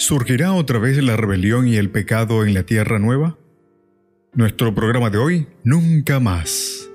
¿Surgirá otra vez la rebelión y el pecado en la Tierra Nueva? Nuestro programa de hoy, Nunca más.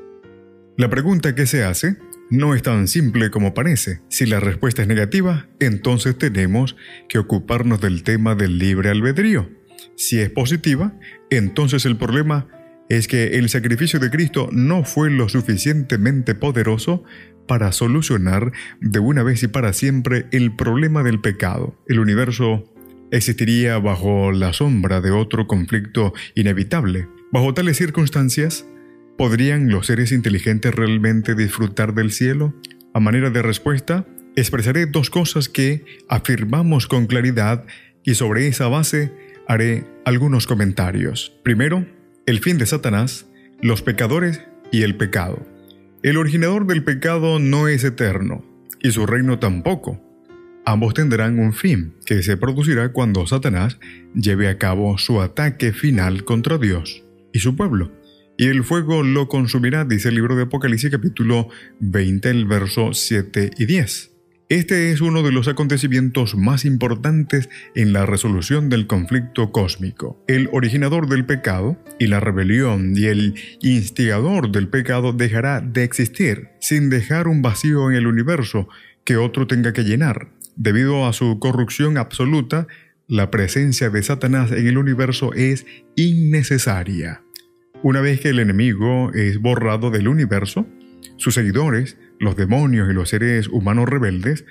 La pregunta que se hace no es tan simple como parece. Si la respuesta es negativa, entonces tenemos que ocuparnos del tema del libre albedrío. Si es positiva, entonces el problema es que el sacrificio de Cristo no fue lo suficientemente poderoso para solucionar de una vez y para siempre el problema del pecado. El universo existiría bajo la sombra de otro conflicto inevitable. Bajo tales circunstancias, ¿podrían los seres inteligentes realmente disfrutar del cielo? A manera de respuesta, expresaré dos cosas que afirmamos con claridad y sobre esa base haré algunos comentarios. Primero, el fin de Satanás, los pecadores y el pecado. El originador del pecado no es eterno, y su reino tampoco. Ambos tendrán un fin, que se producirá cuando Satanás lleve a cabo su ataque final contra Dios y su pueblo. Y el fuego lo consumirá, dice el libro de Apocalipsis capítulo 20, el verso 7 y 10. Este es uno de los acontecimientos más importantes en la resolución del conflicto cósmico. El originador del pecado y la rebelión y el instigador del pecado dejará de existir, sin dejar un vacío en el universo que otro tenga que llenar. Debido a su corrupción absoluta, la presencia de Satanás en el universo es innecesaria. Una vez que el enemigo es borrado del universo, sus seguidores, los demonios y los seres humanos rebeldes,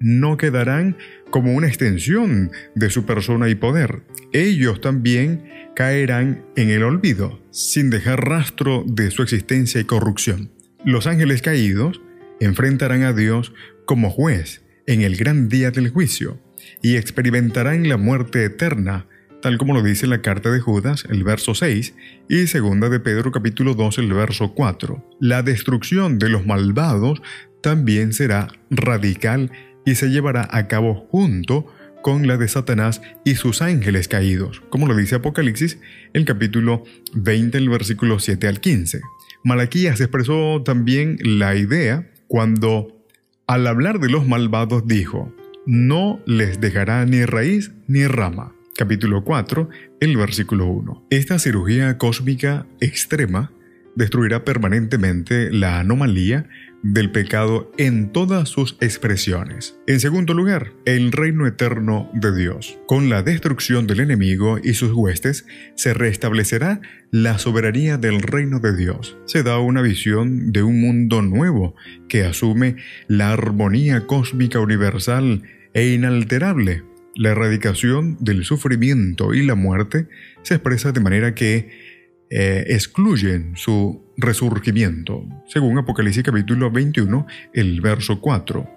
no quedarán como una extensión de su persona y poder. Ellos también caerán en el olvido, sin dejar rastro de su existencia y corrupción. Los ángeles caídos enfrentarán a Dios como juez en el gran día del juicio, y experimentarán la muerte eterna, tal como lo dice la carta de Judas, el verso 6, y segunda de Pedro capítulo 2, el verso 4. La destrucción de los malvados también será radical y se llevará a cabo junto con la de Satanás y sus ángeles caídos, como lo dice Apocalipsis, el capítulo 20, el versículo 7 al 15. Malaquías expresó también la idea cuando al hablar de los malvados dijo, no les dejará ni raíz ni rama. Capítulo 4, el versículo 1. Esta cirugía cósmica extrema destruirá permanentemente la anomalía del pecado en todas sus expresiones. En segundo lugar, el reino eterno de Dios. Con la destrucción del enemigo y sus huestes, se restablecerá la soberanía del reino de Dios. Se da una visión de un mundo nuevo que asume la armonía cósmica universal e inalterable. La erradicación del sufrimiento y la muerte se expresa de manera que eh, excluyen su resurgimiento, según Apocalipsis capítulo 21, el verso 4.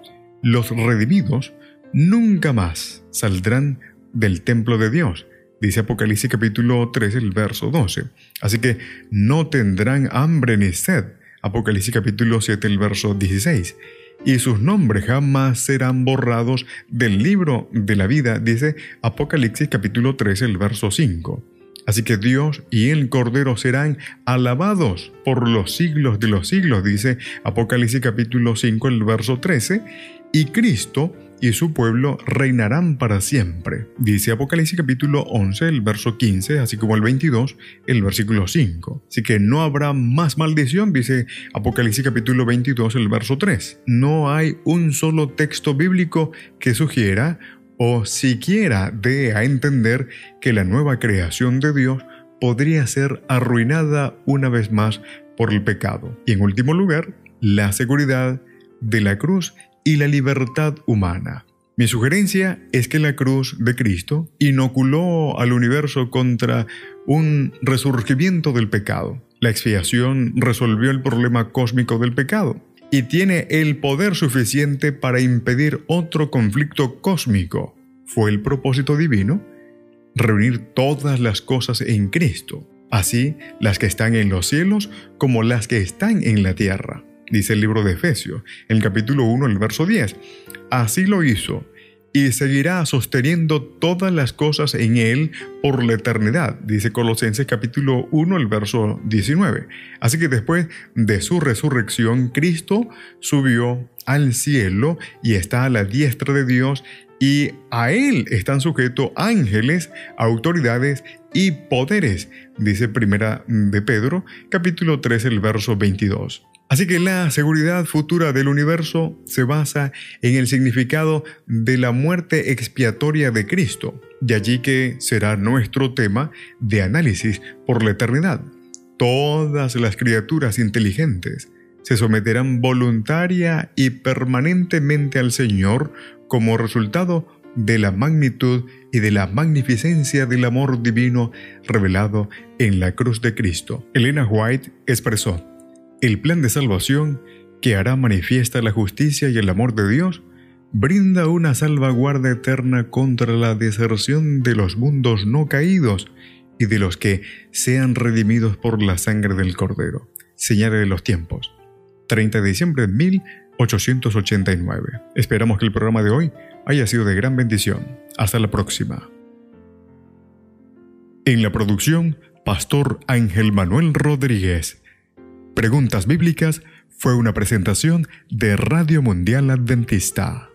Los redimidos nunca más saldrán del templo de Dios, dice Apocalipsis capítulo 3, el verso 12. Así que no tendrán hambre ni sed, Apocalipsis capítulo 7, el verso 16. Y sus nombres jamás serán borrados del libro de la vida, dice Apocalipsis capítulo 3, el verso 5. Así que Dios y el Cordero serán alabados por los siglos de los siglos, dice Apocalipsis capítulo 5, el verso 13, y Cristo y su pueblo reinarán para siempre, dice Apocalipsis capítulo 11, el verso 15, así como el 22, el versículo 5. Así que no habrá más maldición, dice Apocalipsis capítulo 22, el verso 3. No hay un solo texto bíblico que sugiera o siquiera dé a entender que la nueva creación de Dios podría ser arruinada una vez más por el pecado. Y en último lugar, la seguridad de la cruz y la libertad humana. Mi sugerencia es que la cruz de Cristo inoculó al universo contra un resurgimiento del pecado. La expiación resolvió el problema cósmico del pecado y tiene el poder suficiente para impedir otro conflicto cósmico. fue el propósito divino reunir todas las cosas en Cristo, así las que están en los cielos como las que están en la tierra. Dice el libro de Efesios, el capítulo 1, el verso 10. Así lo hizo y seguirá sosteniendo todas las cosas en Él por la eternidad, dice Colosenses capítulo 1, el verso 19. Así que después de su resurrección, Cristo subió al cielo y está a la diestra de Dios y a Él están sujetos ángeles, autoridades y poderes, dice Primera de Pedro capítulo 3, el verso 22. Así que la seguridad futura del universo se basa en el significado de la muerte expiatoria de Cristo, de allí que será nuestro tema de análisis por la eternidad. Todas las criaturas inteligentes se someterán voluntaria y permanentemente al Señor como resultado de la magnitud y de la magnificencia del amor divino revelado en la cruz de Cristo. Elena White expresó, el plan de salvación, que hará manifiesta la justicia y el amor de Dios, brinda una salvaguarda eterna contra la deserción de los mundos no caídos y de los que sean redimidos por la sangre del Cordero. Señale de los tiempos. 30 de diciembre de 1889. Esperamos que el programa de hoy haya sido de gran bendición. Hasta la próxima. En la producción, Pastor Ángel Manuel Rodríguez. Preguntas Bíblicas fue una presentación de Radio Mundial Adventista.